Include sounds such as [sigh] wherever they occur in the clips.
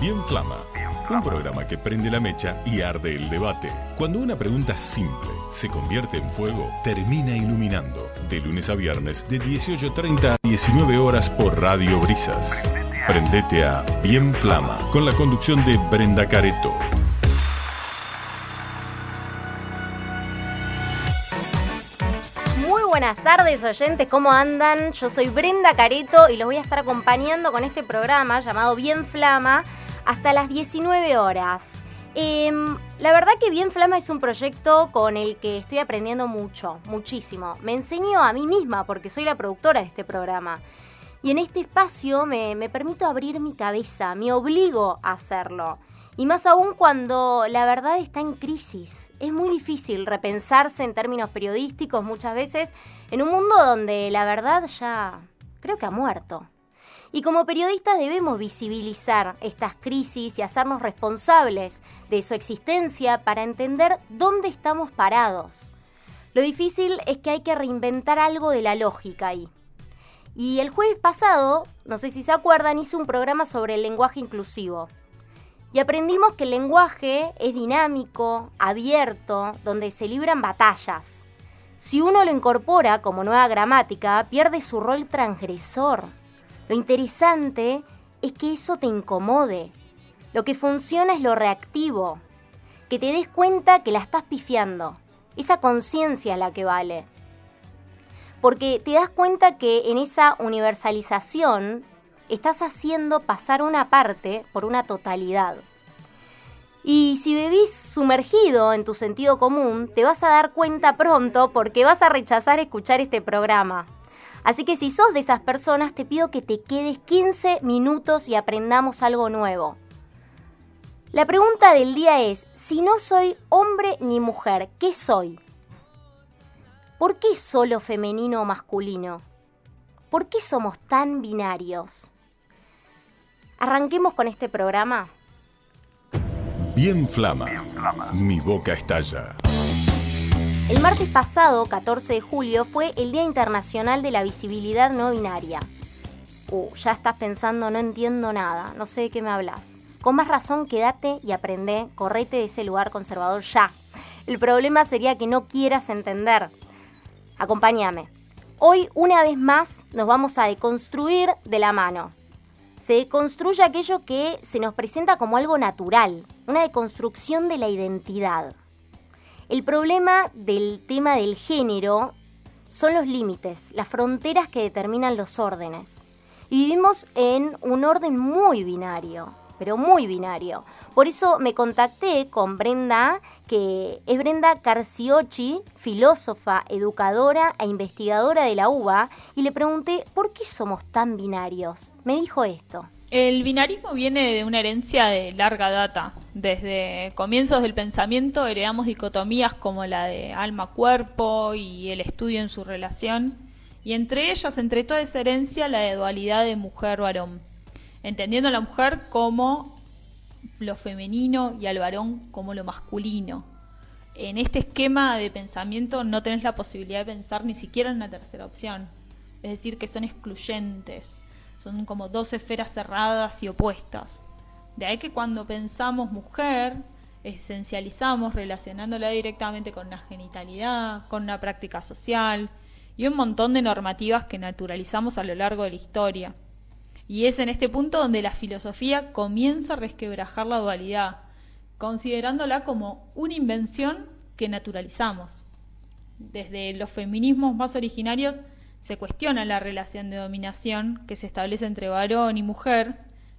Bien Flama, un programa que prende la mecha y arde el debate. Cuando una pregunta simple se convierte en fuego, termina iluminando. De lunes a viernes, de 18.30 a 19 horas por Radio Brisas. Prendete a Bien Flama, con la conducción de Brenda Careto. Buenas tardes oyentes, ¿cómo andan? Yo soy Brenda Careto y los voy a estar acompañando con este programa llamado Bien Flama hasta las 19 horas. Em, la verdad que Bien Flama es un proyecto con el que estoy aprendiendo mucho, muchísimo. Me enseño a mí misma porque soy la productora de este programa. Y en este espacio me, me permito abrir mi cabeza, me obligo a hacerlo. Y más aún cuando la verdad está en crisis. Es muy difícil repensarse en términos periodísticos muchas veces en un mundo donde la verdad ya creo que ha muerto. Y como periodistas debemos visibilizar estas crisis y hacernos responsables de su existencia para entender dónde estamos parados. Lo difícil es que hay que reinventar algo de la lógica ahí. Y el jueves pasado, no sé si se acuerdan, hice un programa sobre el lenguaje inclusivo. Y aprendimos que el lenguaje es dinámico, abierto, donde se libran batallas. Si uno lo incorpora como nueva gramática, pierde su rol transgresor. Lo interesante es que eso te incomode. Lo que funciona es lo reactivo. Que te des cuenta que la estás pifiando. Esa conciencia es la que vale. Porque te das cuenta que en esa universalización estás haciendo pasar una parte por una totalidad. Y si vivís sumergido en tu sentido común, te vas a dar cuenta pronto porque vas a rechazar escuchar este programa. Así que si sos de esas personas, te pido que te quedes 15 minutos y aprendamos algo nuevo. La pregunta del día es, si no soy hombre ni mujer, ¿qué soy? ¿Por qué solo femenino o masculino? ¿Por qué somos tan binarios? Arranquemos con este programa. Bien Flama, mi boca estalla. El martes pasado, 14 de julio, fue el Día Internacional de la Visibilidad No Binaria. Uh, ya estás pensando, no entiendo nada, no sé de qué me hablas. Con más razón, quédate y aprende, correte de ese lugar conservador ya. El problema sería que no quieras entender. Acompáñame. Hoy, una vez más, nos vamos a deconstruir de la mano. Se deconstruye aquello que se nos presenta como algo natural, una deconstrucción de la identidad. El problema del tema del género son los límites, las fronteras que determinan los órdenes. Y vivimos en un orden muy binario, pero muy binario. Por eso me contacté con Brenda, que es Brenda Carciochi, filósofa, educadora e investigadora de la UBA, y le pregunté por qué somos tan binarios. Me dijo esto. El binarismo viene de una herencia de larga data. Desde comienzos del pensamiento heredamos dicotomías como la de alma-cuerpo y el estudio en su relación, y entre ellas, entre toda esa herencia, la de dualidad de mujer-varón, entendiendo a la mujer como lo femenino y al varón como lo masculino. En este esquema de pensamiento no tenés la posibilidad de pensar ni siquiera en una tercera opción, es decir, que son excluyentes son como dos esferas cerradas y opuestas. De ahí que cuando pensamos mujer, esencializamos relacionándola directamente con una genitalidad, con una práctica social y un montón de normativas que naturalizamos a lo largo de la historia. Y es en este punto donde la filosofía comienza a resquebrajar la dualidad, considerándola como una invención que naturalizamos. Desde los feminismos más originarios se cuestiona la relación de dominación que se establece entre varón y mujer,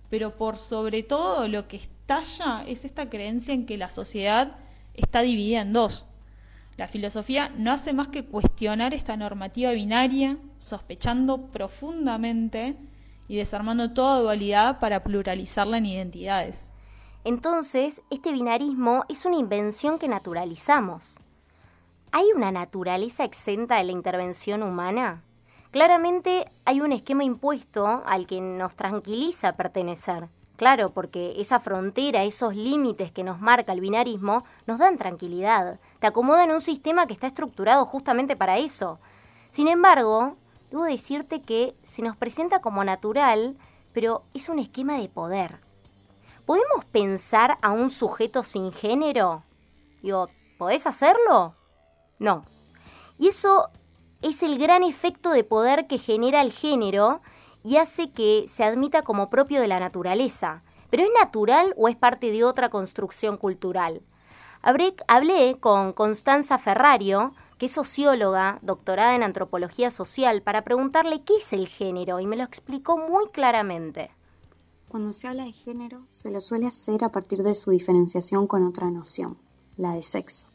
pero por sobre todo lo que estalla es esta creencia en que la sociedad está dividida en dos. La filosofía no hace más que cuestionar esta normativa binaria, sospechando profundamente y desarmando toda dualidad para pluralizarla en identidades. Entonces, este binarismo es una invención que naturalizamos. ¿Hay una naturaleza exenta de la intervención humana? Claramente hay un esquema impuesto al que nos tranquiliza pertenecer. Claro, porque esa frontera, esos límites que nos marca el binarismo, nos dan tranquilidad. Te acomodan en un sistema que está estructurado justamente para eso. Sin embargo, debo decirte que se nos presenta como natural, pero es un esquema de poder. ¿podemos pensar a un sujeto sin género? Digo, ¿podés hacerlo? No. Y eso es el gran efecto de poder que genera el género y hace que se admita como propio de la naturaleza. ¿Pero es natural o es parte de otra construcción cultural? Hablé, con Constanza Ferrario, que es socióloga, doctorada en antropología social, para preguntarle qué es el género y me lo explicó muy claramente. Cuando se habla de género, se lo suele hacer a partir de su diferenciación con otra noción, la de sexo.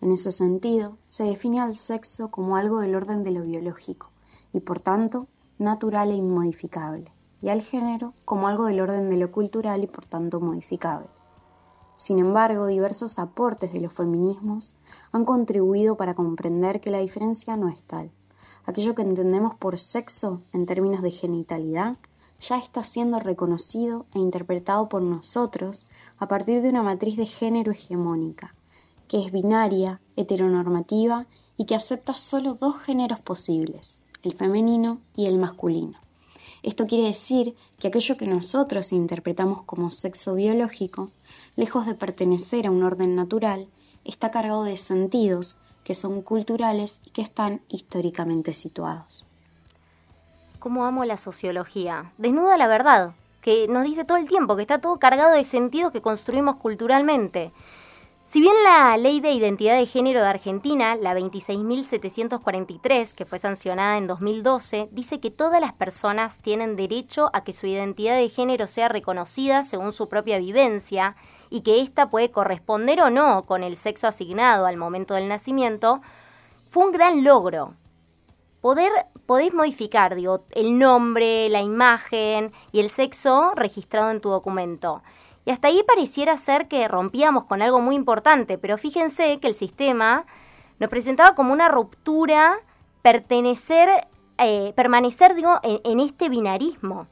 En ese sentido, se define al sexo como algo del orden de lo biológico y por tanto natural e inmodificable, y al género como algo del orden de lo cultural y por tanto modificable. Sin embargo, diversos aportes de los feminismos han contribuido para comprender que la diferencia no es tal. Aquello que entendemos por sexo en términos de genitalidad ya está siendo reconocido e interpretado por nosotros a partir de una matriz de género hegemónica, que es binaria, heteronormativa y que acepta solo dos géneros posibles, el femenino y el masculino. Esto quiere decir que aquello que nosotros interpretamos como sexo biológico, lejos de pertenecer a un orden natural, está cargado de sentidos que son culturales y que están históricamente situados. ¿Cómo amo la sociología? Desnuda la verdad, que nos dice todo el tiempo que está todo cargado de sentidos que construimos culturalmente. Si bien la Ley de Identidad de Género de Argentina, la 26.743, que fue sancionada en 2012, dice que todas las personas tienen derecho a que su identidad de género sea reconocida según su propia vivencia y que ésta puede corresponder o no con el sexo asignado al momento del nacimiento, fue un gran logro. Poder, podés modificar digo, el nombre, la imagen y el sexo registrado en tu documento. Y hasta ahí pareciera ser que rompíamos con algo muy importante, pero fíjense que el sistema nos presentaba como una ruptura pertenecer, eh, permanecer digo, en, este binarismo.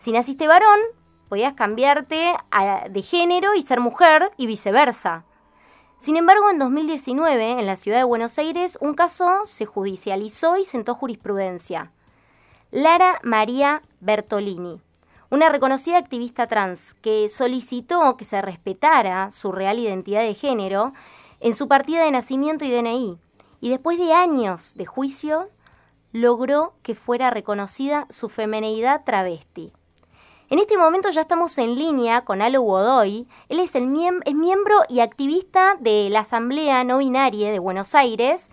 Si naciste varón, podías cambiarte de género y ser mujer y viceversa. Sin embargo, en 2019, en la ciudad de Buenos Aires, un caso se judicializó y sentó jurisprudencia. Lara María Bertolini una reconocida activista trans que solicitó que se respetara su real identidad de género en su partida de nacimiento y DNI, y después de años de juicio logró que fuera reconocida su femeneidad travesti. En este momento ya estamos en línea con Alo Godoy. Él es, el es miembro y activista de la Asamblea No Binaria de Buenos Aires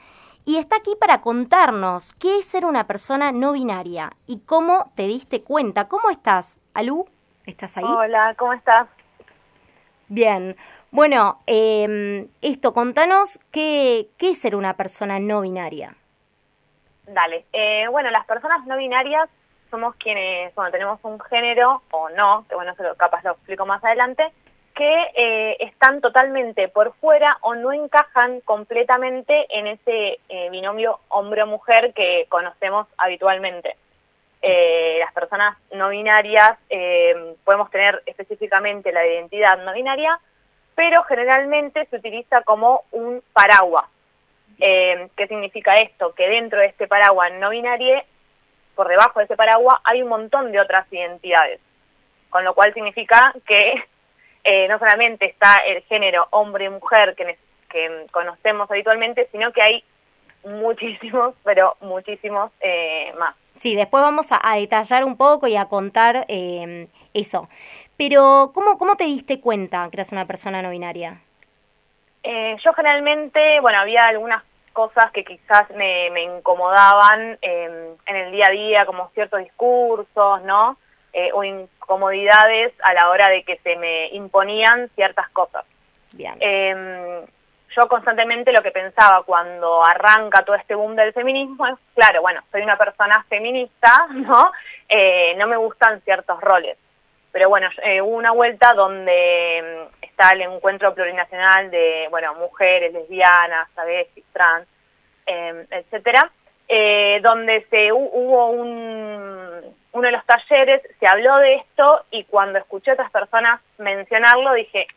y está aquí para contarnos qué es ser una persona no binaria y cómo te diste cuenta. ¿Cómo estás, Alú? ¿Estás ahí? Hola, ¿cómo estás? Bien. Bueno, em, esto, contanos qué, qué es ser una persona no binaria. Dale. Eh, bueno, las personas no binarias somos quienes, bueno, tenemos un género o no, que bueno, eso capaz lo explico más adelante, que eh, están totalmente por fuera o no encajan completamente en ese eh, binomio hombre-mujer que conocemos habitualmente. Eh, las personas no binarias podemos tener específicamente la identidad no binaria, pero generalmente se utiliza como un paraguas. ¿Qué significa esto? Que dentro de este paraguas no binario, por debajo de ese paraguas, hay un montón de otras identidades, con lo cual significa que eh, no solamente está el género hombre y mujer que, que conocemos habitualmente, sino que hay muchísimos, [laughs] pero muchísimos eh, más. Sí, después vamos a, detallar un poco y a contar eh, eso. Pero, ¿cómo, ¿cómo te diste cuenta que eras una persona no binaria? yo generalmente, bueno, había algunas cosas que quizás me, me incomodaban en el día a día, como ciertos discursos, ¿no? Eh, o incomodidades a la hora de que se me imponían ciertas cosas. Bien. Em, yo constantemente lo que pensaba cuando arranca todo este boom del feminismo es, claro, bueno, soy una persona feminista, [laughs] ¿no? Eh, no me gustan ciertos roles. Pero bueno, eh, hubo una vuelta donde em, está el encuentro plurinacional de, bueno, mujeres, lesbianas, ¿sabes? trans, eh, etcétera, eh, donde se hubo un, uno de los talleres, se habló de esto y cuando escuché a otras personas mencionarlo dije,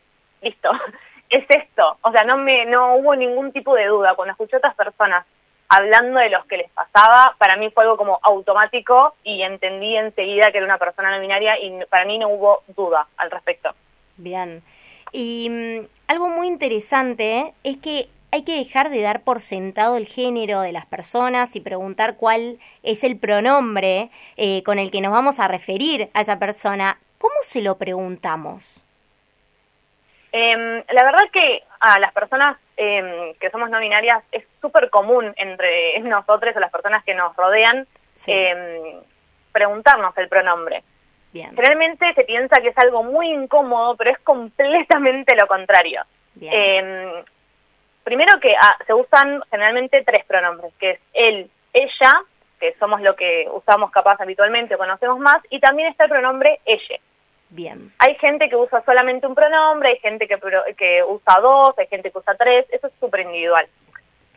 listo, [laughs] es esto. O sea, no, me, no hubo ningún tipo de duda. Cuando escuché a otras personas hablando de los que les pasaba, para mí fue algo como automático y entendí enseguida que era una persona no binaria y para mí no hubo duda al respecto. Bien. Y mm, algo muy interesante es que hay que dejar de dar por sentado el género de las personas y preguntar cuál es el pronombre eh, con el que nos vamos a referir a esa persona. ¿Cómo se lo preguntamos? Em, la verdad que a las personas em, que somos no binarias es súper común entre nosotros o las personas que nos rodean em, preguntarnos el pronombre. Generalmente se piensa que es algo muy incómodo, pero es completamente lo contrario. Primero que ah, se usan generalmente tres pronombres, que es él, ella, que somos lo que usamos capaz habitualmente o conocemos más, y también está el pronombre ella. Bien. Hay gente que usa solamente un pronombre, hay gente que, que usa dos, hay gente que usa tres, eso es súper individual.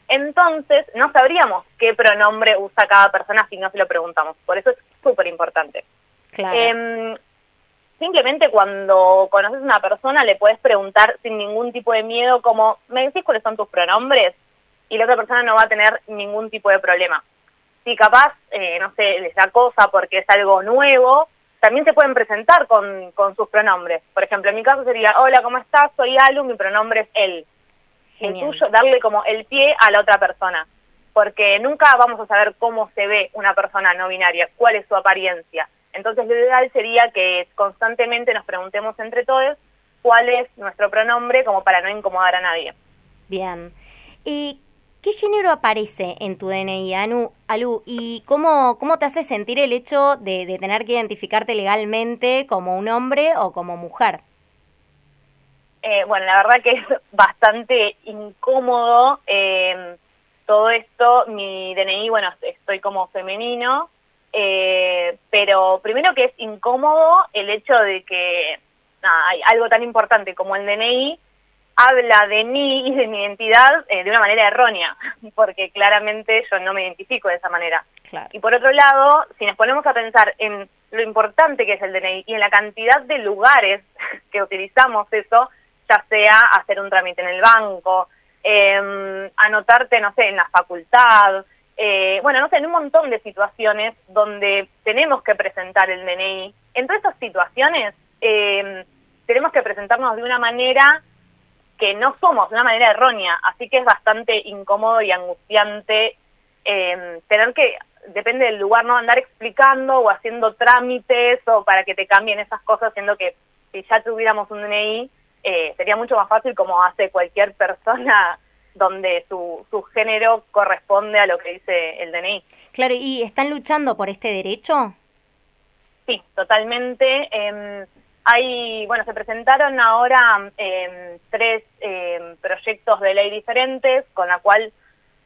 Entonces, no sabríamos qué pronombre usa cada persona si no se lo preguntamos. Por eso es súper importante. Claro. Em, simplemente cuando conoces a una persona le puedes preguntar sin ningún tipo de miedo como, ¿me decís cuáles son tus pronombres? Y la otra persona no va a tener ningún tipo de problema. Si capaz, eh, no sé, les da cosa porque es algo nuevo, también se pueden presentar con, con sus pronombres. Por ejemplo, en mi caso sería, hola, ¿cómo estás? Soy Alu, mi pronombre es él. El tuyo, darle como el pie a la otra persona. Porque nunca vamos a saber cómo se ve una persona no binaria, cuál es su apariencia. Entonces lo ideal sería que constantemente nos preguntemos entre todos cuál es nuestro pronombre como para no incomodar a nadie. Bien. ¿Y ¿Qué género aparece en tu DNI, Anu, Alu? ¿Y cómo, cómo te hace sentir el hecho de, tener que identificarte legalmente como un hombre o como mujer? Eh, bueno, la verdad que es [laughs] bastante incómodo eh, todo esto. Mi DNI, bueno, estoy como femenino, eh, pero primero que es incómodo el hecho de que hay algo tan importante como el DNI habla de mí y de mi identidad eh, de una manera errónea, [laughs] porque claramente yo no me identifico de esa manera. Y por otro lado, si nos ponemos a pensar en lo importante que es el DNI y en la cantidad de lugares [laughs] que utilizamos eso, ya sea hacer un trámite en el banco, eh, anotarte, no sé, en la facultad, eh, bueno, no sé, en un montón de situaciones donde tenemos que presentar el DNI. En todas esas situaciones em, tenemos que presentarnos de una manera que no somos de una manera errónea, así que es bastante incómodo y angustiante eh, tener que, depende del lugar, no andar explicando o haciendo trámites o para que te cambien esas cosas, siendo que si ya tuviéramos un DNI, eh, sería mucho más fácil como hace cualquier persona donde su, su género corresponde a lo que dice el DNI. Claro, ¿y están luchando por este derecho? Sí, totalmente. Eh, hay, bueno, se presentaron ahora eh, tres eh, proyectos de ley diferentes, con la cual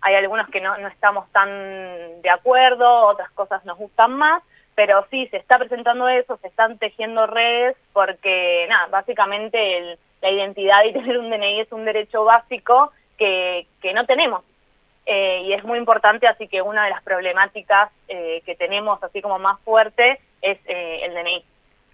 hay algunos que no, no estamos tan de acuerdo, otras cosas nos gustan más, pero sí, se está presentando eso, se están tejiendo redes, porque, nada, básicamente la identidad y tener un DNI es un derecho básico que, no tenemos. Eh, y es muy importante, así que una de las problemáticas eh, que tenemos, así como más fuerte, es eh, el DNI.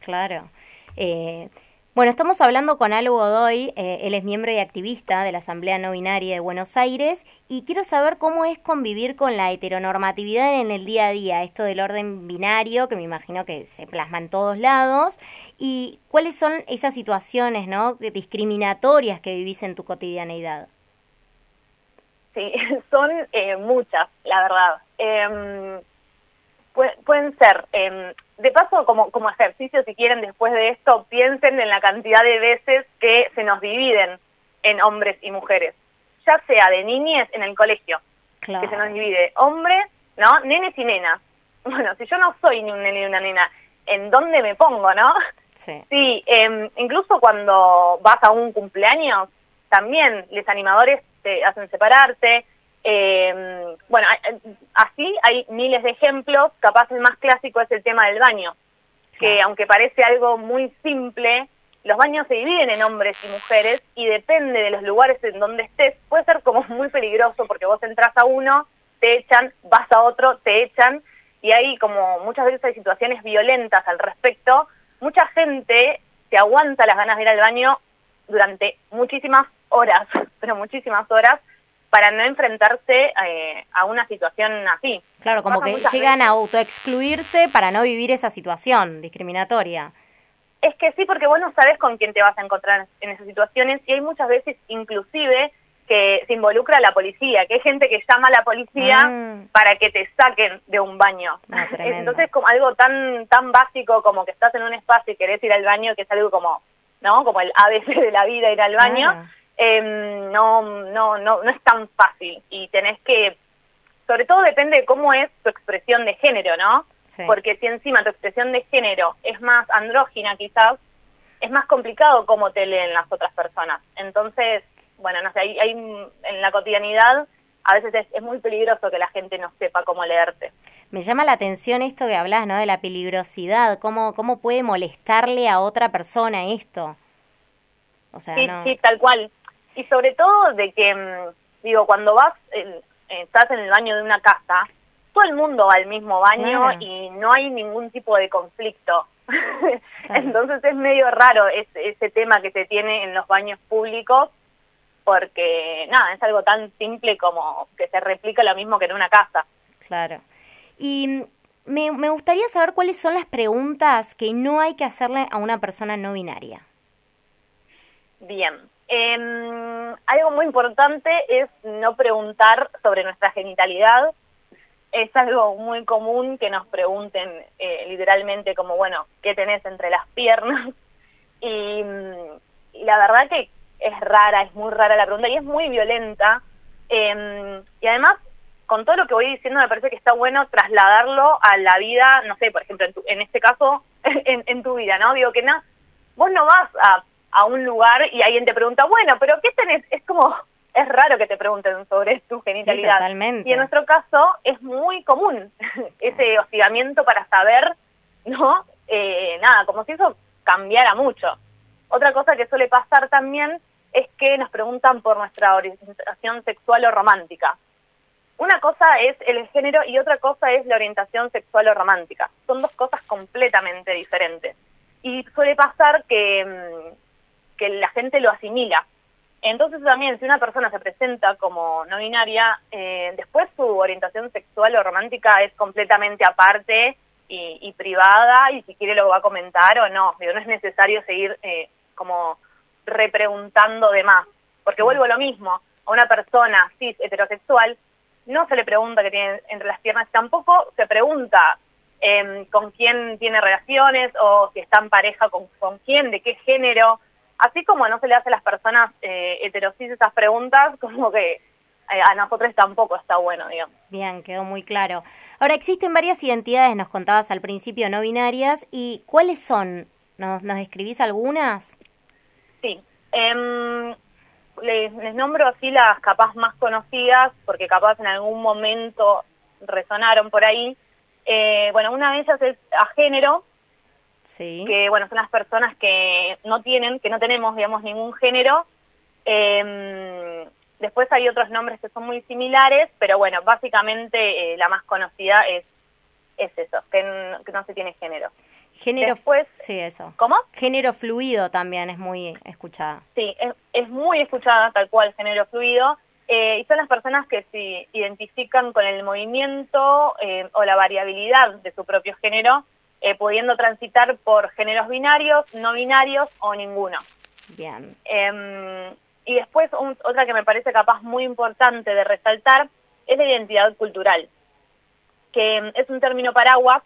Claro. Eh, bueno, estamos hablando con Algo Godoy, él es miembro y activista de la Asamblea No Binaria de Buenos Aires, y quiero saber cómo es convivir con la heteronormatividad en el día a día, esto del orden binario, que me imagino que se plasma en todos lados, y cuáles son esas situaciones ¿no? discriminatorias que vivís en tu cotidianeidad. Sí, [laughs] son eh, muchas, la verdad. Em, pueden ser em, de paso, como, como ejercicio, si quieren, después de esto, piensen en la cantidad de veces que se nos dividen en hombres y mujeres, ya sea de niñez en el colegio, que se nos divide hombres, ¿no? Nenes y nenas. [laughs] Bueno, si yo no soy ni un nene ni una nena, ¿en dónde me pongo, no? Sí. Sí, em, incluso cuando vas a un cumpleaños, también los animadores te hacen separarte, eh, bueno, así hay miles de ejemplos, capaz el más clásico es el tema del baño, que aunque parece algo muy simple, los baños se dividen en hombres y mujeres y depende de los lugares en donde estés, puede ser como muy peligroso porque vos entras a uno, te echan, vas a otro, te echan. Y hay como muchas veces hay situaciones violentas al respecto, mucha gente se aguanta las ganas de ir al baño durante muchísimas horas, [laughs] pero muchísimas horas, para no enfrentarse eh, a una situación así. Claro, como que llegan a autoexcluirse para no vivir esa situación discriminatoria. Es que sí, porque vos no sabes con quién te vas a encontrar en esas situaciones y hay muchas veces inclusive que se involucra a la policía, que hay gente que llama a la policía Mm. para que te saquen de un baño. Entonces, como algo tan tan básico como que estás en un espacio y querés ir al baño, que es algo como, ¿no? Como el ABC de la vida, ir al baño, em, no, no, no, no es tan fácil y tenés que, sobre todo depende de cómo es tu expresión de género, ¿no? Sí. Porque si encima tu expresión de género es más andrógina quizás, es más complicado cómo te leen las otras personas. Entonces, bueno, no sé, hay, hay en la cotidianidad a veces es, es muy peligroso que la gente no sepa cómo leerte. Me llama la atención esto que hablas, ¿no? De la peligrosidad, cómo, cómo puede molestarle a otra persona esto. O sea, Sí, no. sí, tal cual. Y sobre todo de que, mm, digo, cuando vas, eh, estás en el baño de una casa, todo el mundo va al mismo baño Claro. y no hay ningún tipo de conflicto. [laughs] Entonces es medio raro ese, ese tema que se tiene en los baños públicos porque, nada, es algo tan simple como que se replica lo mismo que en una casa. Claro. Y me, me gustaría saber cuáles son las preguntas que no hay que hacerle a una persona no binaria. Bien. Em, algo muy importante es no preguntar sobre nuestra genitalidad. Es algo muy común que nos pregunten eh, literalmente como, bueno, ¿qué tenés entre las piernas? [laughs] Y, mm, y la verdad que es rara, es muy rara la pregunta y es muy violenta. Em, y además, con todo lo que voy diciendo, me parece que está bueno trasladarlo a la vida, no sé, por ejemplo, en, tu- en este caso, [laughs] en, en tu vida, ¿no? Digo que no, vos no vas a, a un lugar y alguien te pregunta, bueno, pero ¿qué tenés? Es como, [laughs] es raro que te pregunten sobre tu genitalidad. totalmente. Y en nuestro caso es muy común [laughs] ese hostigamiento para saber, ¿no? Eh, nada, como si eso cambiara mucho. Otra cosa que suele pasar también es que nos preguntan por nuestra orientación sexual o romántica. Una cosa es el género y otra cosa es la orientación sexual o romántica. Son dos cosas completamente diferentes. Y suele pasar que, mm, que la gente lo asimila. Entonces también, si una persona se presenta como no binaria, eh, después su orientación sexual o romántica es completamente aparte y, y privada, y si quiere lo va a comentar o no. Digo, no es necesario seguir eh, como repreguntando de más. Porque vuelvo a lo mismo, a una persona cis heterosexual no se le pregunta qué tiene entre las piernas, tampoco se pregunta em, con quién tiene relaciones o si está en pareja con, con quién, de qué género. Así como no se le hace a las personas eh, heterosis esas preguntas, [laughs] como que eh, a nosotros tampoco está bueno, digamos. Bien, quedó muy claro. Ahora, existen varias identidades, nos contabas al principio, no binarias, y ¿cuáles son? ¿Nos, nos escribís algunas? Sí. Em, les, les nombro así las capaz más conocidas, porque capaz en algún momento resonaron por ahí. Eh, bueno, una de ellas es a género, Sí. que bueno, son las personas que no tienen, que no tenemos, digamos, ningún género. Em, después hay otros nombres que son muy similares, pero bueno, básicamente eh, la más conocida es, es eso, que, que no se tiene género. Género. Después- Sí, eso. ¿Cómo? Género fluido también es muy escuchada. Sí, es, es muy escuchada tal cual género fluido eh, y son las personas que se identifican con el movimiento eh, o la variabilidad de su propio género, eh, pudiendo transitar por géneros binarios, no binarios o ninguno. Bien. Eh, y después un- otra que me parece capaz muy importante de resaltar es la identidad cultural, que mm, es un término paraguas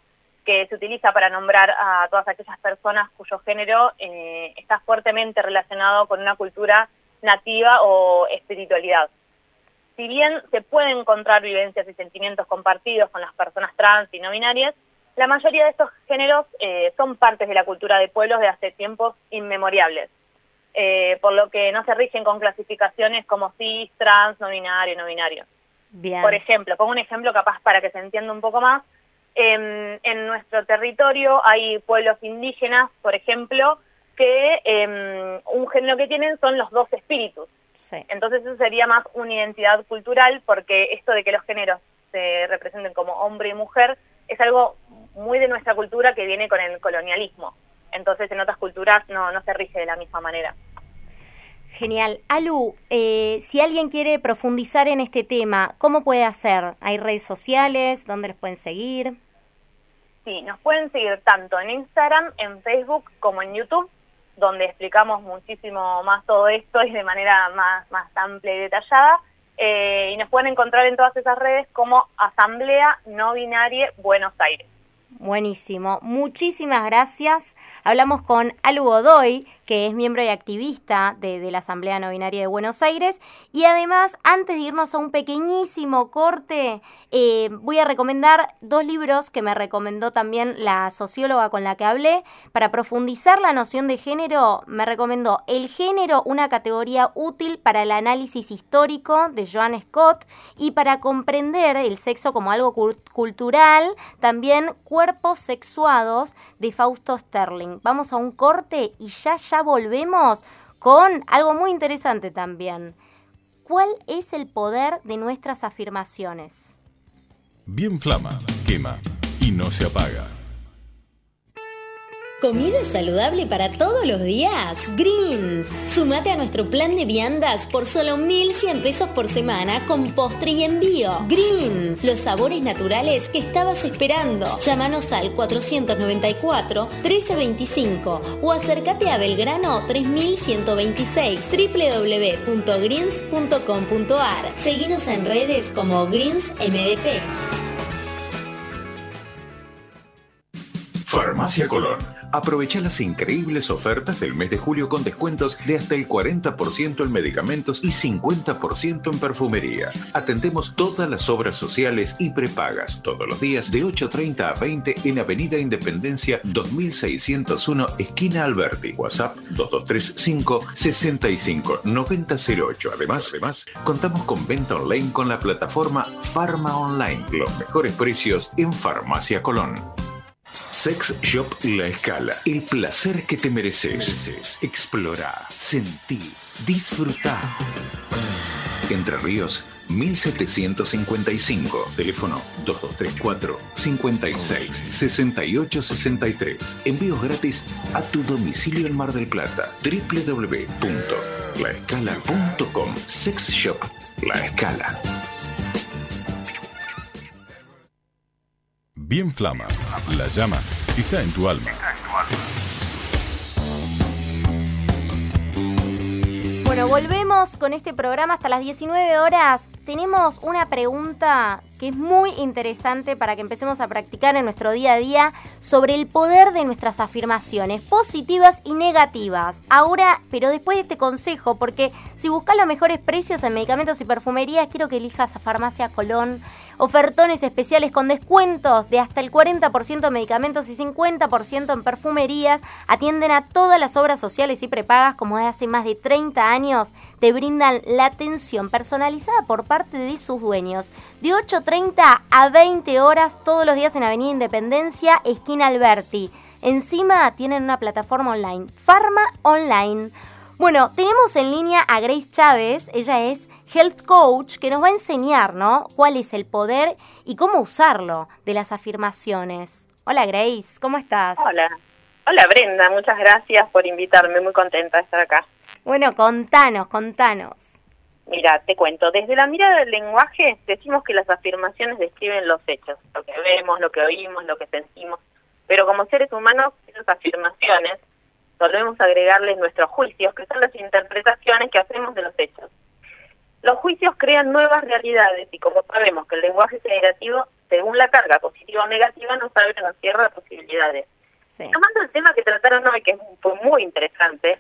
que se utiliza para nombrar a todas aquellas personas cuyo género eh, está fuertemente relacionado con una cultura nativa o espiritualidad. Si bien se pueden encontrar vivencias y sentimientos compartidos con las personas trans y no binarias, la mayoría de estos géneros eh, son partes de la cultura de pueblos de hace tiempos inmemoriales eh, por lo que no se rigen con clasificaciones como cis, trans, no binario, no binario. Bien. Por ejemplo, pongo un ejemplo capaz para que se entienda un poco más. En, en nuestro territorio hay pueblos indígenas, por ejemplo, que em, un género que tienen son los dos espíritus. Sí. Entonces eso sería más una identidad cultural porque esto de que los géneros se representen como hombre y mujer es algo muy de nuestra cultura que viene con el colonialismo. Entonces en otras culturas no, no se rige de la misma manera. Genial. Alu, eh, si alguien quiere profundizar en este tema, ¿cómo puede hacer? ¿Hay redes sociales? ¿Dónde los pueden seguir? Sí, nos pueden seguir tanto en Instagram, en Facebook como en YouTube, donde explicamos muchísimo más todo esto y de manera más, más amplia y detallada. Eh, y nos pueden encontrar en todas esas redes como Asamblea No Binaria Buenos Aires. Buenísimo, muchísimas gracias. Hablamos con Alu Godoy, que es miembro y activista de, la Asamblea No Binaria de Buenos Aires. Y además, antes de irnos a un pequeñísimo corte, eh, voy a recomendar dos libros que me recomendó también la socióloga con la que hablé. Para profundizar la noción de género, me recomendó El género, una categoría útil para el análisis histórico de Joan Scott y para comprender el sexo como algo cultural, también Cuerpos sexuados de Fausto Sterling. Vamos a un corte y ya ya volvemos con algo muy interesante también. ¿Cuál es el poder de nuestras afirmaciones? Bien flama, quema y no se apaga. Comida saludable para todos los días. Greens. Sumate a nuestro plan de viandas por solo 1.100 pesos por semana con postre y envío. Greens. Los sabores naturales que estabas esperando. Llámanos al 494-1325 o acércate a Belgrano 3126 www.greens.com.ar. Seguinos en redes como Greens MDP. Farmacia Colón Aprovecha las increíbles ofertas del mes de julio con descuentos de hasta el 40% en medicamentos y 50% en perfumería. Atendemos todas las obras sociales y prepagas todos los días de 8.30 a 20 en Avenida Independencia 2601, esquina Alberti. WhatsApp 2235 65 9008. Además, además, contamos con venta online con la plataforma Pharma Online. Los mejores precios en Farmacia Colón. Sex Shop La Escala. El placer que te mereces. Explora, sentir, disfrutar. Entre Ríos, 1755. Teléfono 2234 56 68 63. Envíos gratis a tu domicilio en Mar del Plata. www.laescala.com. Sex Shop La Escala. Bien Flama, la llama está en tu alma. Bueno, volvemos con este programa hasta las 19 horas. Tenemos una pregunta que es muy interesante para que empecemos a practicar en nuestro día a día sobre el poder de nuestras afirmaciones, positivas y negativas. Ahora, pero después de este consejo, porque si buscas los mejores precios en medicamentos y perfumerías, quiero que elijas a Farmacia Colón ofertones especiales con descuentos de hasta el 40% en medicamentos y 50% en perfumerías. Atienden a todas las obras sociales y prepagas como de hace más de 30 años. Te brindan la atención personalizada por parte de sus dueños. De 8.30 a 20 horas todos los días en Avenida Independencia, esquina Alberti. Encima tienen una plataforma online, Pharma Online. Bueno, tenemos en línea a Grace Chávez. Ella es health coach que nos va a enseñar, ¿no? Cuál es el poder y cómo usarlo de las afirmaciones. Hola Grace, ¿cómo estás? Hola. Hola Brenda, muchas gracias por invitarme, muy contenta de estar acá. Bueno, contanos, contanos. Mira, te cuento, desde la mirada del lenguaje decimos que las afirmaciones describen los hechos, lo que vemos, lo que oímos, lo que sentimos, pero como seres humanos esas afirmaciones solemos agregarles nuestros juicios, que son las interpretaciones que hacemos de los hechos. Los juicios crean nuevas realidades y como sabemos que el lenguaje generativo, según la carga positiva o negativa, nos abre o nos cierra posibilidades. Tomando el tema que trataron hoy, que fue muy interesante,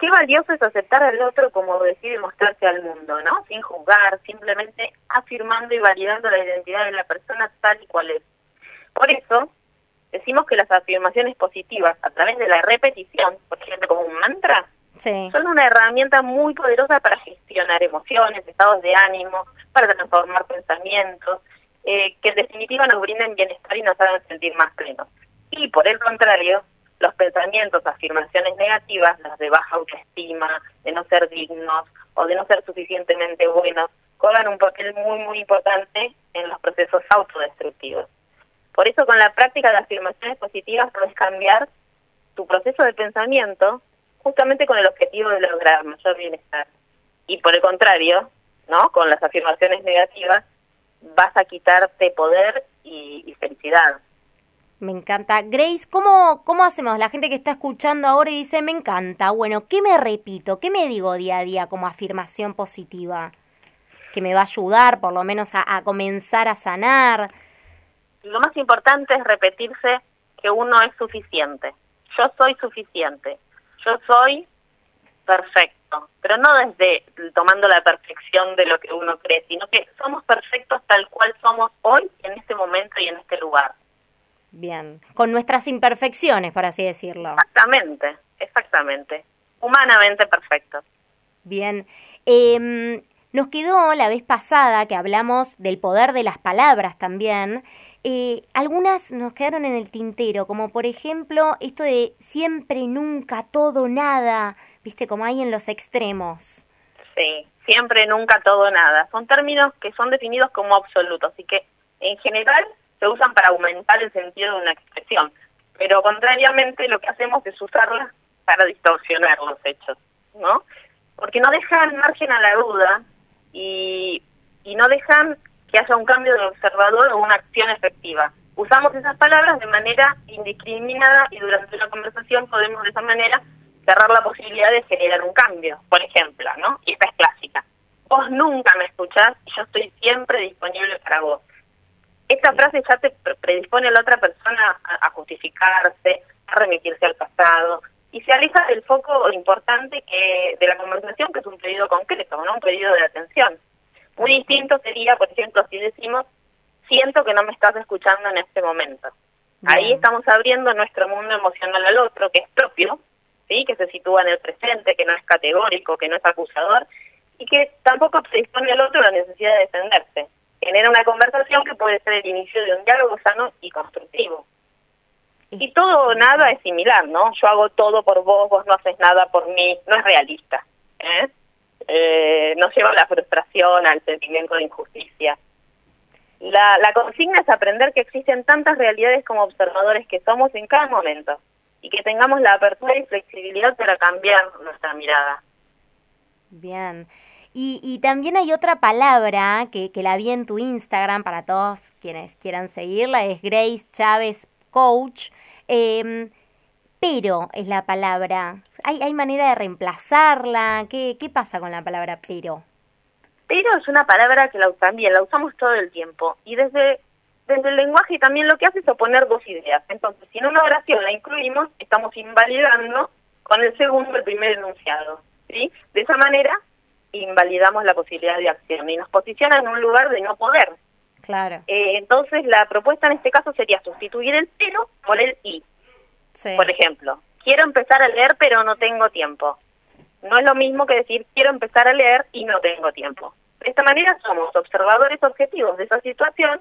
qué valioso es aceptar al otro como decide mostrarse al mundo, ¿no? Sin juzgar, simplemente afirmando y validando la identidad de la persona tal y cual es. Por eso, decimos que las afirmaciones positivas, a través de la repetición, por ejemplo, como un mantra, son una herramienta muy poderosa para gestionar emociones, estados de ánimo, para transformar pensamientos, eh, que en definitiva nos brinden bienestar y nos hagan sentir más plenos. Y por el contrario, los pensamientos, afirmaciones negativas, las de baja autoestima, de no ser dignos o de no ser suficientemente buenos, juegan un papel muy, muy importante en los procesos autodestructivos. Por eso con la práctica de afirmaciones positivas puedes cambiar tu proceso de pensamiento justamente con el objetivo de lograr mayor bienestar. Y por el contrario, ¿no? Con las afirmaciones negativas vas a quitarte poder y, felicidad. Me encanta. Grace, ¿cómo, ¿cómo hacemos? La gente que está escuchando ahora y dice, me encanta. Bueno, ¿qué me repito? ¿Qué me digo día a día como afirmación positiva? Que me va a ayudar por lo menos a, a comenzar a sanar. Lo más importante es repetirse que uno es suficiente. Yo soy suficiente. Yo soy perfecto. Pero no desde tomando la perfección de lo que uno cree, sino que somos perfectos tal cual somos hoy, en este momento y en este lugar. Bien, con nuestras imperfecciones, por así decirlo. Exactamente, exactamente. Humanamente perfectos. Bien. Eh, nos quedó la vez pasada que hablamos del poder de las palabras también. Eh, algunas nos quedaron en el tintero, como por ejemplo esto de siempre, nunca, todo, nada, viste, como hay en los extremos. Sí, siempre, nunca, todo, nada. Son términos que son definidos como absolutos y que en general se usan para aumentar el sentido de una expresión, pero contrariamente lo que hacemos es usarla para distorsionar los hechos, ¿no? Porque no dejan margen a la duda y, y no dejan que haya un cambio de observador o una acción efectiva. Usamos esas palabras de manera indiscriminada y durante una conversación podemos de esa manera cerrar la posibilidad de generar un cambio, por ejemplo, ¿no? Y esta es clásica. Vos nunca me escuchás y yo estoy siempre disponible para vos esta frase ya te predispone a la otra persona a, justificarse, a remitirse al pasado y se aleja del foco importante que de la conversación, que es un pedido concreto, no un pedido de atención. Muy distinto sería, por ejemplo, si decimos, siento que no me estás escuchando en este momento. Ahí estamos abriendo nuestro mundo emocional al otro, que es propio, sí, que se sitúa en el presente, que no es categórico, que no es acusador y que tampoco predispone al otro la necesidad de defenderse genera una conversación que puede ser el inicio de un diálogo sano y constructivo. Y todo o nada es similar, ¿no? Yo hago todo por vos, vos no haces nada por mí, no es realista. ¿eh? Eh, nos lleva a la frustración, al sentimiento de injusticia. La, la consigna es aprender que existen tantas realidades como observadores que somos en cada momento y que tengamos la apertura y flexibilidad para cambiar nuestra mirada. Bien. Y, también hay otra palabra que, que, la vi en tu Instagram para todos quienes quieran seguirla, es Grace Chávez Coach. Em, pero es la palabra. ¿Hay, ¿Hay manera de reemplazarla? ¿Qué, ¿Qué pasa con la palabra pero? Pero es una palabra que la también la usamos todo el tiempo. Y desde, desde el lenguaje también lo que hace es oponer dos ideas. Entonces, si en una oración la incluimos, estamos invalidando con el segundo el primer enunciado. ¿sí? De esa manera invalidamos la posibilidad de acción y nos posiciona en un lugar de no poder. Claro. Eh, entonces, la propuesta en este caso sería sustituir el pero por el y. Por ejemplo, quiero empezar a leer pero no tengo tiempo. No es lo mismo que decir quiero empezar a leer y no tengo tiempo. De esta manera somos observadores objetivos de esa situación,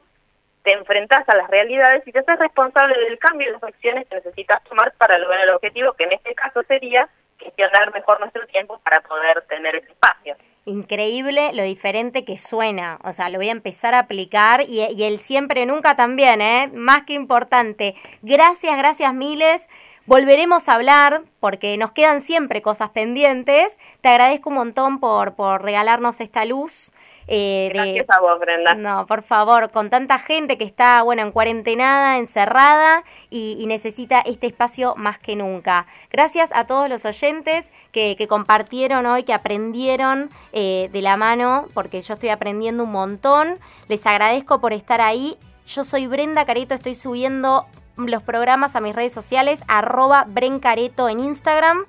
te enfrentas a las realidades y te haces responsable del cambio de las acciones que necesitas tomar para lograr el objetivo, que en este caso sería gestionar mejor nuestro tiempo para poder tener ese espacio. Increíble lo diferente que suena, o sea, lo voy a empezar a aplicar y, el siempre nunca también, ¿eh? Más que importante. Gracias, gracias miles. Volveremos a hablar porque nos quedan siempre cosas pendientes. Te agradezco un montón por, por regalarnos esta luz. Eh, Gracias a vos, Brenda. No, por favor, con tanta gente que está, bueno, en cuarentenada, encerrada y, necesita este espacio más que nunca. Gracias a todos los oyentes que, compartieron hoy, que aprendieron eh, de la mano, porque yo estoy aprendiendo un montón. Les agradezco por estar ahí. Yo soy Brenda Careto, estoy subiendo los programas a mis redes sociales, arroba Brencareto en Instagram.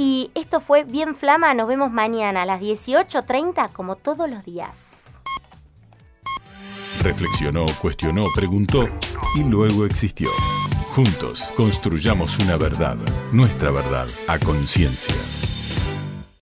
Y esto fue Bien Flama, nos vemos mañana a las 18.30 como todos los días. Reflexionó, cuestionó, preguntó y luego existió. Juntos construyamos una verdad, nuestra verdad, a conciencia.